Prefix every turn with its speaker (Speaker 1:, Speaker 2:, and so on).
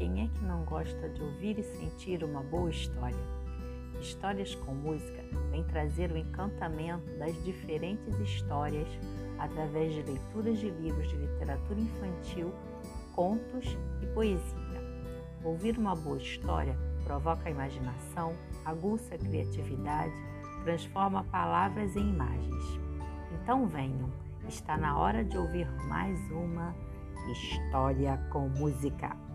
Speaker 1: quem é que não gosta de ouvir e sentir uma boa história? Histórias com Música vem trazer o encantamento das diferentes histórias através de leituras de livros de literatura infantil, contos e poesia. Ouvir uma boa história provoca a imaginação, aguça a criatividade, transforma palavras em imagens. Então venham, está na hora de ouvir mais uma História com Música.